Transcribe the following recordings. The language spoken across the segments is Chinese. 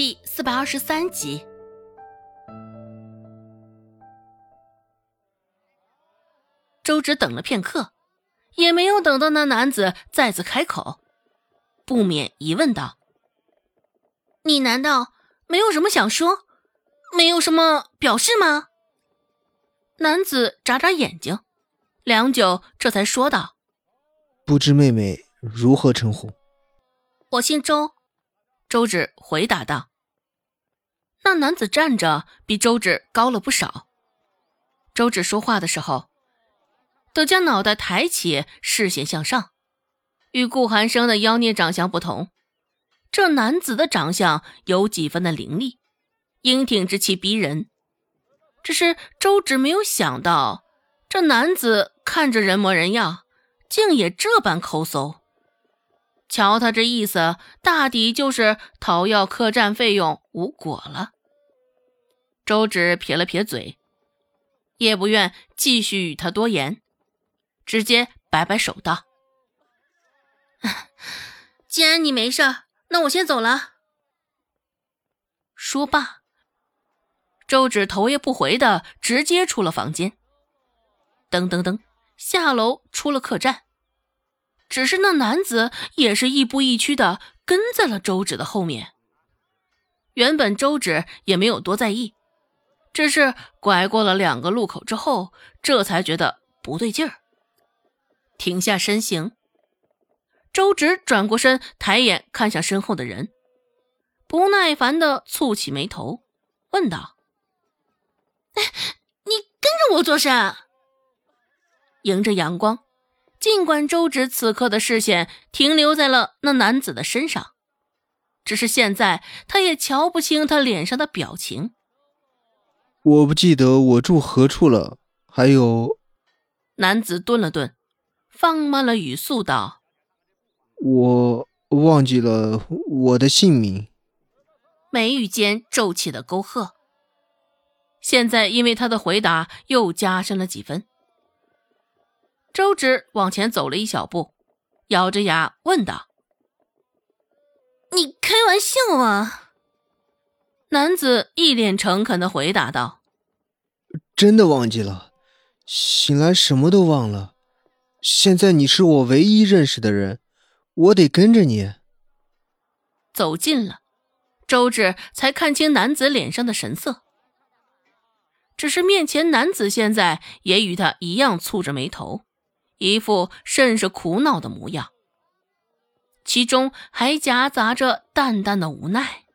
第四百二十三集。周芷等了片刻，也没有等到那男子再次开口，不免疑问道：“你难道没有什么想说，没有什么表示吗？”男子眨眨眼睛，良久，这才说道：“不知妹妹如何称呼？”“我姓周。”周芷回答道。那男子站着，比周芷高了不少。周芷说话的时候，都将脑袋抬起，视线向上。与顾寒生的妖孽长相不同，这男子的长相有几分的凌厉，英挺之气逼人。只是周芷没有想到，这男子看着人模人样，竟也这般抠搜。瞧他这意思，大抵就是讨要客栈费用无果了。周芷撇了撇嘴，也不愿继续与他多言，直接摆摆手道：“ 既然你没事，那我先走了。”说罢，周芷头也不回的直接出了房间，噔噔噔下楼出了客栈。只是那男子也是亦步亦趋的跟在了周芷的后面。原本周芷也没有多在意，只是拐过了两个路口之后，这才觉得不对劲儿，停下身形。周芷转过身，抬眼看向身后的人，不耐烦的蹙起眉头，问道：“哎，你跟着我做甚？”迎着阳光。尽管周芷此刻的视线停留在了那男子的身上，只是现在他也瞧不清他脸上的表情。我不记得我住何处了。还有，男子顿了顿，放慢了语速道：“我忘记了我的姓名。”眉宇间皱起的沟壑。现在因为他的回答又加深了几分。周芷往前走了一小步，咬着牙问道：“你开玩笑啊？”男子一脸诚恳的回答道：“真的忘记了，醒来什么都忘了。现在你是我唯一认识的人，我得跟着你。”走近了，周芷才看清男子脸上的神色。只是面前男子现在也与他一样蹙着眉头。一副甚是苦恼的模样，其中还夹杂着淡淡的无奈，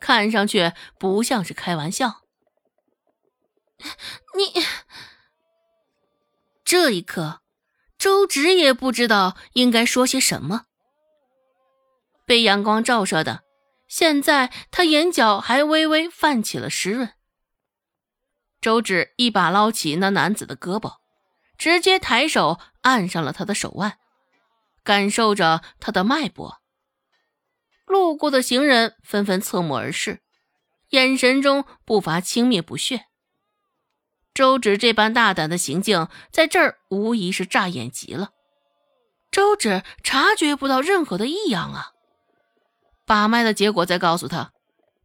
看上去不像是开玩笑。你这一刻，周芷也不知道应该说些什么。被阳光照射的，现在他眼角还微微泛起了湿润。周芷一把捞起那男子的胳膊。直接抬手按上了他的手腕，感受着他的脉搏。路过的行人纷纷侧目而视，眼神中不乏轻蔑不屑。周芷这般大胆的行径，在这儿无疑是炸眼极了。周芷察觉不到任何的异样啊！把脉的结果在告诉他，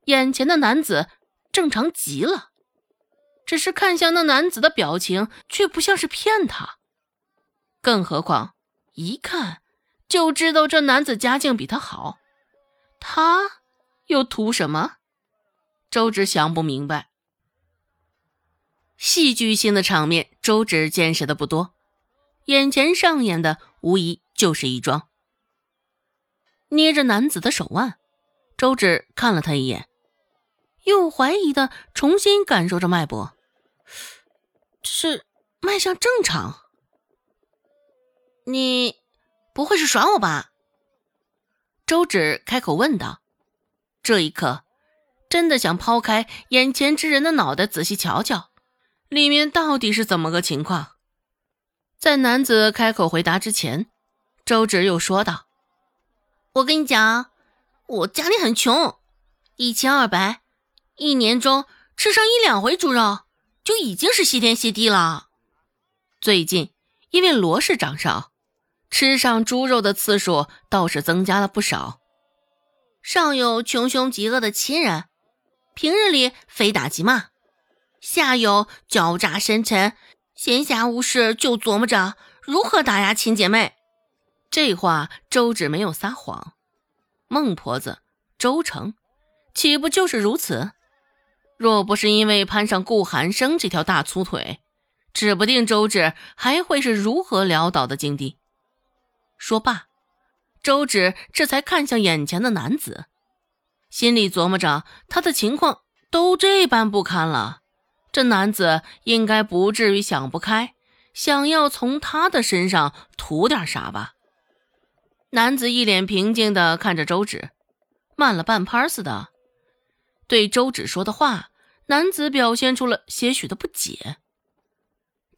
眼前的男子正常极了。只是看向那男子的表情，却不像是骗他。更何况一看就知道这男子家境比他好，他又图什么？周芷想不明白。戏剧性的场面，周芷见识的不多，眼前上演的无疑就是一桩。捏着男子的手腕，周芷看了他一眼。又怀疑的重新感受着脉搏，是脉象正常。你不会是耍我吧？周芷开口问道。这一刻，真的想抛开眼前之人的脑袋，仔细瞧瞧，里面到底是怎么个情况。在男子开口回答之前，周芷又说道：“我跟你讲，我家里很穷，一千二百。”一年中吃上一两回猪肉，就已经是谢天谢地了。最近因为罗氏掌勺，吃上猪肉的次数倒是增加了不少。上有穷凶极恶的亲人，平日里非打即骂；下有狡诈深沉，闲暇无事就琢磨着如何打压亲姐妹。这话周芷没有撒谎。孟婆子周成，岂不就是如此？若不是因为攀上顾寒生这条大粗腿，指不定周芷还会是如何潦倒的境地。说罢。周芷这才看向眼前的男子，心里琢磨着：他的情况都这般不堪了，这男子应该不至于想不开，想要从他的身上图点啥吧？男子一脸平静地看着周芷，慢了半拍似的，对周芷说的话，男子表现出了些许的不解。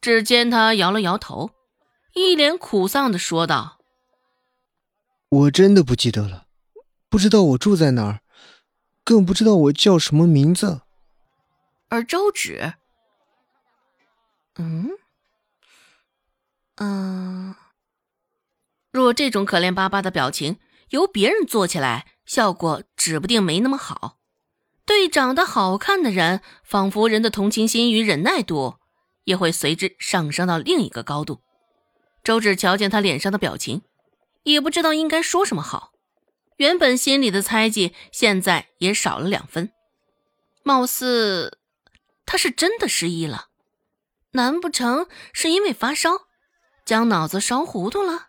只见他摇了摇头，一脸苦丧的说道。我真的不记得了，不知道我住在哪儿，更不知道我叫什么名字。而周芷，嗯，嗯，若这种可怜巴巴的表情由别人做起来，效果指不定没那么好。对长得好看的人，仿佛人的同情心与忍耐度也会随之上升到另一个高度。周芷瞧见他脸上的表情。也不知道应该说什么好，原本心里的猜忌现在也少了两分。貌似他是真的失忆了，难不成是因为发烧将脑子烧糊涂了？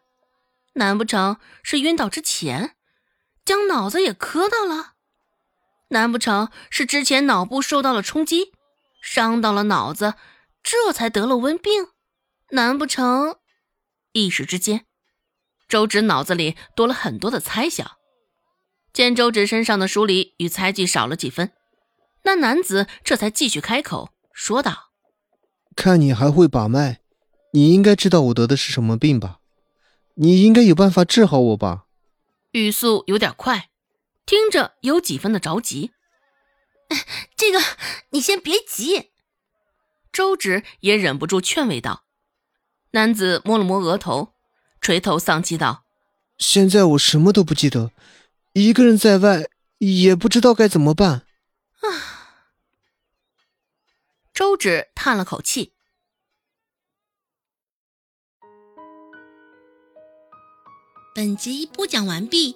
难不成是晕倒之前将脑子也磕到了？难不成是之前脑部受到了冲击，伤到了脑子，这才得了瘟病？难不成一时之间？周芷脑子里多了很多的猜想，见周芷身上的疏离与猜忌少了几分，那男子这才继续开口说道：“看你还会把脉，你应该知道我得的是什么病吧？你应该有办法治好我吧？”语速有点快，听着有几分的着急。这个你先别急，周芷也忍不住劝慰道。男子摸了摸额头。垂头丧气道：“现在我什么都不记得，一个人在外也不知道该怎么办。”啊！周芷叹了口气。本集播讲完毕，